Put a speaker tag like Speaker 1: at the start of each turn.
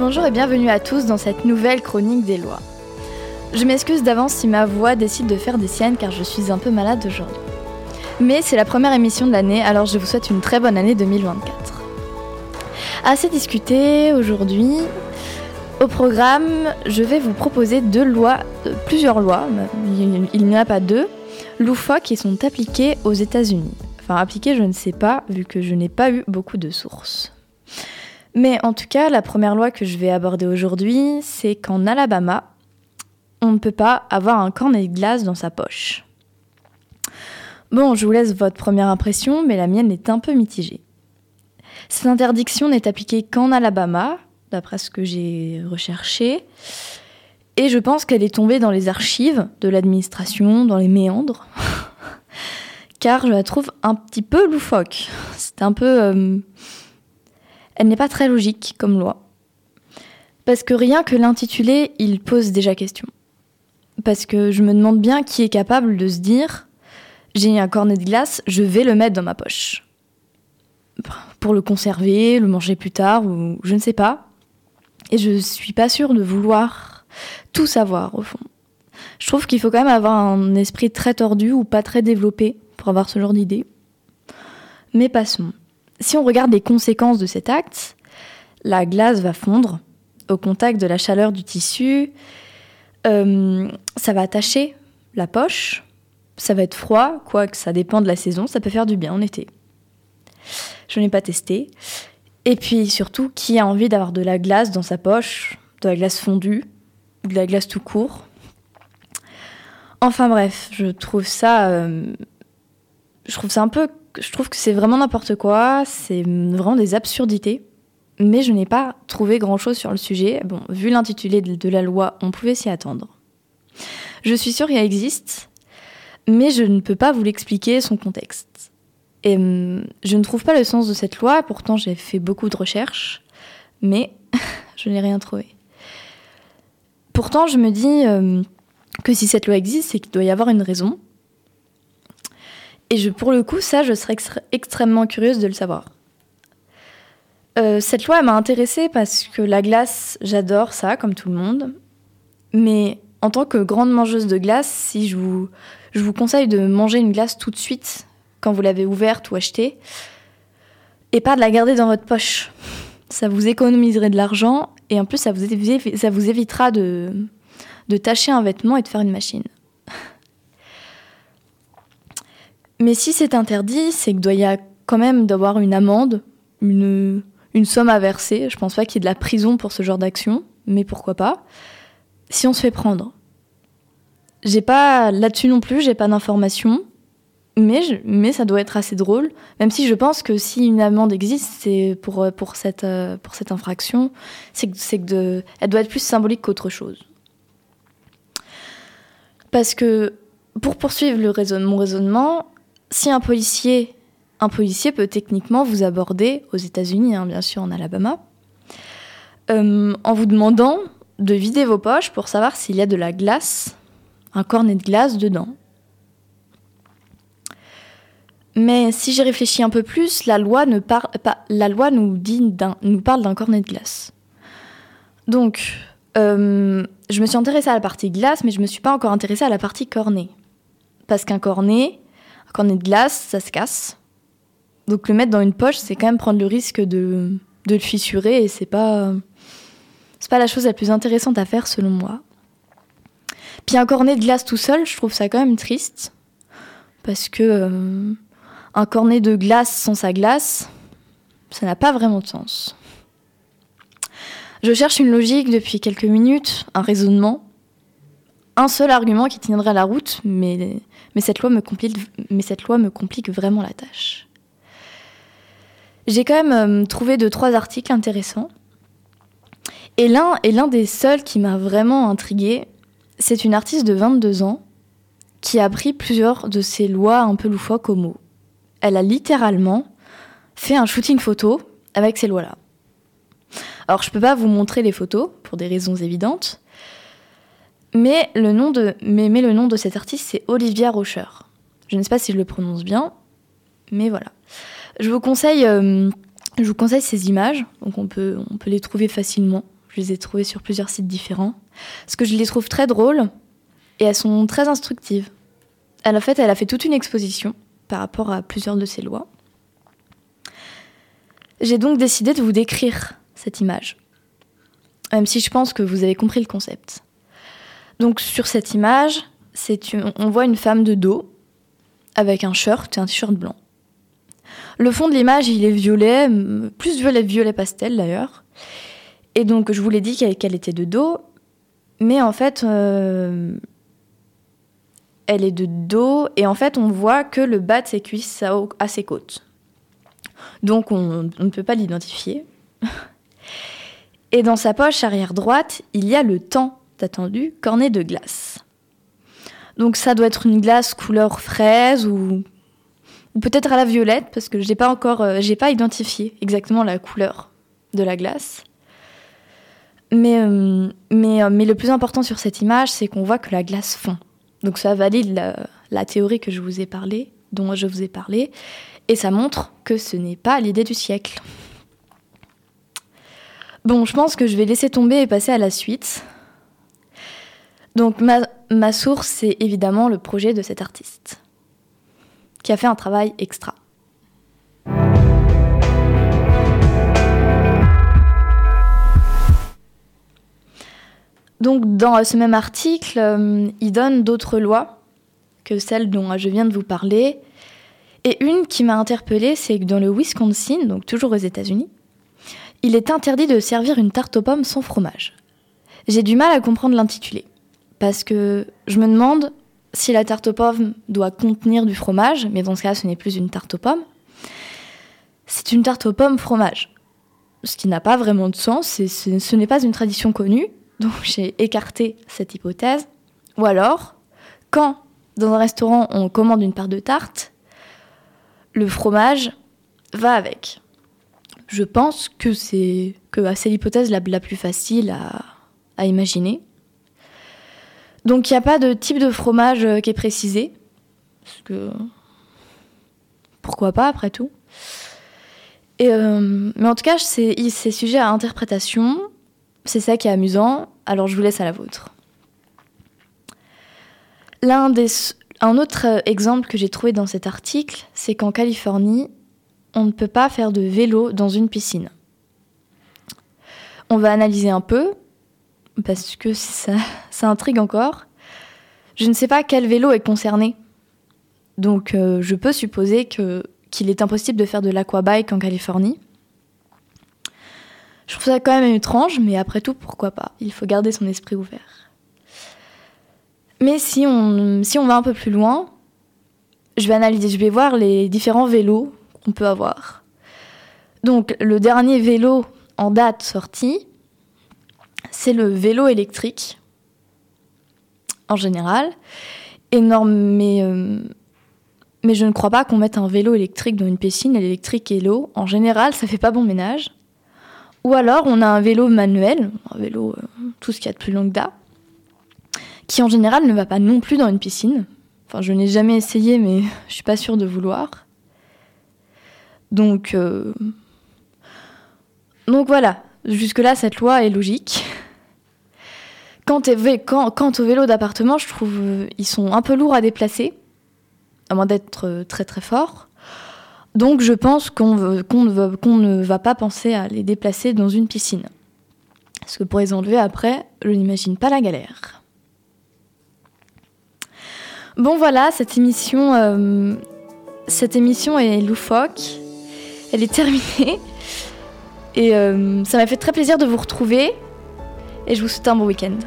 Speaker 1: Bonjour et bienvenue à tous dans cette nouvelle chronique des lois. Je m'excuse d'avance si ma voix décide de faire des siennes car je suis un peu malade aujourd'hui. Mais c'est la première émission de l'année alors je vous souhaite une très bonne année 2024. Assez discuté aujourd'hui. Au programme, je vais vous proposer deux lois, euh, plusieurs lois, il n'y en a pas deux, loufoques qui sont appliquées aux États-Unis. Enfin, appliquées, je ne sais pas, vu que je n'ai pas eu beaucoup de sources. Mais en tout cas, la première loi que je vais aborder aujourd'hui, c'est qu'en Alabama, on ne peut pas avoir un cornet de glace dans sa poche. Bon, je vous laisse votre première impression, mais la mienne est un peu mitigée. Cette interdiction n'est appliquée qu'en Alabama, d'après ce que j'ai recherché, et je pense qu'elle est tombée dans les archives de l'administration, dans les méandres, car je la trouve un petit peu loufoque. C'est un peu... Euh, elle n'est pas très logique comme loi. Parce que rien que l'intitulé, il pose déjà question. Parce que je me demande bien qui est capable de se dire j'ai un cornet de glace, je vais le mettre dans ma poche. Pour le conserver, le manger plus tard, ou je ne sais pas. Et je suis pas sûre de vouloir tout savoir au fond. Je trouve qu'il faut quand même avoir un esprit très tordu ou pas très développé pour avoir ce genre d'idée. Mais passons si on regarde les conséquences de cet acte, la glace va fondre au contact de la chaleur du tissu, euh, ça va attacher la poche, ça va être froid, quoique ça dépend de la saison, ça peut faire du bien en été. Je n'ai pas testé. Et puis surtout, qui a envie d'avoir de la glace dans sa poche, de la glace fondue, ou de la glace tout court? Enfin bref, je trouve ça, euh, je trouve ça un peu je trouve que c'est vraiment n'importe quoi, c'est vraiment des absurdités, mais je n'ai pas trouvé grand-chose sur le sujet. Bon, vu l'intitulé de la loi, on pouvait s'y attendre. Je suis sûre qu'il existe, mais je ne peux pas vous l'expliquer son contexte. Et hum, je ne trouve pas le sens de cette loi, pourtant j'ai fait beaucoup de recherches, mais je n'ai rien trouvé. Pourtant, je me dis hum, que si cette loi existe, c'est qu'il doit y avoir une raison. Et je, pour le coup, ça, je serais extrêmement curieuse de le savoir. Euh, cette loi m'a intéressée parce que la glace, j'adore ça, comme tout le monde. Mais en tant que grande mangeuse de glace, si je vous, je vous conseille de manger une glace tout de suite quand vous l'avez ouverte ou achetée, et pas de la garder dans votre poche. Ça vous économiserait de l'argent et en plus ça vous, évitera de, de tacher un vêtement et de faire une machine. Mais si c'est interdit, c'est qu'il doit y a quand même d'avoir une amende, une, somme à verser. Je pense pas qu'il y ait de la prison pour ce genre d'action, mais pourquoi pas. Si on se fait prendre. J'ai pas là-dessus non plus, j'ai pas d'informations, mais, ça doit être assez drôle. Même si je pense que si une amende existe, c'est pour, cette, infraction, que, que elle doit être plus symbolique qu'autre chose. Parce que pour poursuivre mon raisonnement, si un policier, un policier peut techniquement vous aborder aux États-Unis, hein, bien sûr en Alabama, euh, en vous demandant de vider vos poches pour savoir s'il y a de la glace, un cornet de glace dedans. Mais si j'y réfléchis un peu plus, la loi, ne la loi nous, dit nous parle d'un cornet de glace. Donc, euh, je me suis intéressée à la partie glace, mais je ne me suis pas encore intéressée à la partie cornet. Parce qu'un cornet, quand on de glace, ça se casse. Donc le mettre dans une poche, c'est quand même prendre le risque de, de le fissurer et c'est pas c'est pas la chose la plus intéressante à faire selon moi. Puis un cornet de glace tout seul, je trouve ça quand même triste parce que euh, un cornet de glace sans sa glace, ça n'a pas vraiment de sens. Je cherche une logique depuis quelques minutes, un raisonnement, un seul argument qui tiendrait la route, mais, cette, loi me complique, vraiment la tâche. J'ai quand même euh, trouvé deux, trois articles intéressants. Et l'un, l'un des seuls qui m'a vraiment intrigué, c'est une artiste de 22 ans qui a pris plusieurs de ces lois un peu loufoques au mot. Elle a littéralement fait un shooting photo avec ces lois-là. Alors je peux pas vous montrer les photos pour des raisons évidentes, mais le nom de, mais, le nom de cet artiste, c'est Olivia Rocher. Je ne sais pas si je le prononce bien, mais voilà. Je vous conseille, euh, je vous conseille ces images, donc on peut, on peut les trouver facilement. Je les ai trouvées sur plusieurs sites différents. Parce que je les trouve très drôles et elles sont très instructives. Elle a fait, elle a fait toute une exposition par rapport à plusieurs de ces lois. J'ai donc décidé de vous décrire cette image, même si je pense que vous avez compris le concept. Donc sur cette image, on voit une femme de dos avec un shirt et un t-shirt blanc. Le fond de l'image, il est violet, plus violet, violet pastel d'ailleurs. Et donc, je vous l'ai dit qu'elle était de dos, mais en fait, euh, elle est de dos, et en fait, on voit que le bas de ses cuisses a ses côtes. Donc, on, on ne peut pas l'identifier. et dans sa poche arrière droite, il y a le temps attendu cornet de glace. Donc, ça doit être une glace couleur fraise ou peut-être à la violette parce que j'ai pas encore, euh, j'ai pas identifié exactement la couleur de la glace. Mais, euh, mais, euh, mais le plus important sur cette image, c'est qu'on voit que la glace fond. Donc ça valide la, la, théorie que je vous ai parlé, dont je vous ai parlé, et ça montre que ce n'est pas l'idée du siècle. Bon, je pense que je vais laisser tomber et passer à la suite. Donc ma, source, c'est évidemment le projet de cet artiste qui a fait un travail extra. Donc dans ce même article, euh, il donne d'autres lois que celles dont je viens de vous parler. Et une qui m'a interpellée, c'est que dans le Wisconsin, donc toujours aux États-Unis, il est interdit de servir une tarte aux pommes sans fromage. J'ai du mal à comprendre l'intitulé, parce que je me demande si la tarte aux pommes doit contenir du fromage, mais dans ce cas, ce n'est plus une tarte aux pommes, c'est une tarte aux pommes fromage. Ce qui n'a pas vraiment de sens, ce, n'est pas une tradition connue, donc j'ai écarté cette hypothèse. Ou alors, quand dans un restaurant on commande une part de tarte, le fromage va avec. Je pense que c'est que l'hypothèse la, plus facile à imaginer. Donc il n'y a pas de type de fromage euh, qui est précisé. Parce que. Pourquoi pas, après tout. Euh, mais en tout cas, c'est sujet à interprétation. C'est ça qui est amusant. Alors je vous laisse à la vôtre. L'un un autre exemple que j'ai trouvé dans cet article, c'est qu'en Californie, on ne peut pas faire de vélo dans une piscine. On va analyser un peu parce que ça, intrigue encore. Je ne sais pas quel vélo est concerné. Donc euh, je peux supposer qu'il est impossible de faire de l'aquabike en Californie. Je trouve ça quand même étrange, mais après tout, pourquoi pas? Il faut garder son esprit ouvert. Mais si on, si on va un peu plus loin, je vais analyser, je vais voir les différents vélos qu'on peut avoir. Donc le dernier vélo en date sorti, c'est le vélo électrique, en général. Énorme, mais, euh, mais je ne crois pas qu'on mette un vélo électrique dans une piscine. L'électrique et l'eau, en général, ça fait pas bon ménage. Ou alors, on a un vélo manuel, un vélo, euh, tout ce qu'il y a de plus long que qui en général ne va pas non plus dans une piscine. Enfin, je n'ai jamais essayé, mais je suis pas sûre de vouloir. Donc, euh, donc voilà. Jusque-là, cette loi est logique. Quant, au vélo d'appartement, je trouve euh, ils sont un peu lourds à déplacer, à moins d'être euh, très très forts. Donc je pense qu'on ne, va pas penser à les déplacer dans une piscine. Parce que pour les enlever après, je n'imagine pas la galère. Bon voilà, cette émission, euh, cette émission est loufoque. Elle est terminée. Et ça m'a fait très plaisir de vous retrouver. Et je vous souhaite un bon week-end.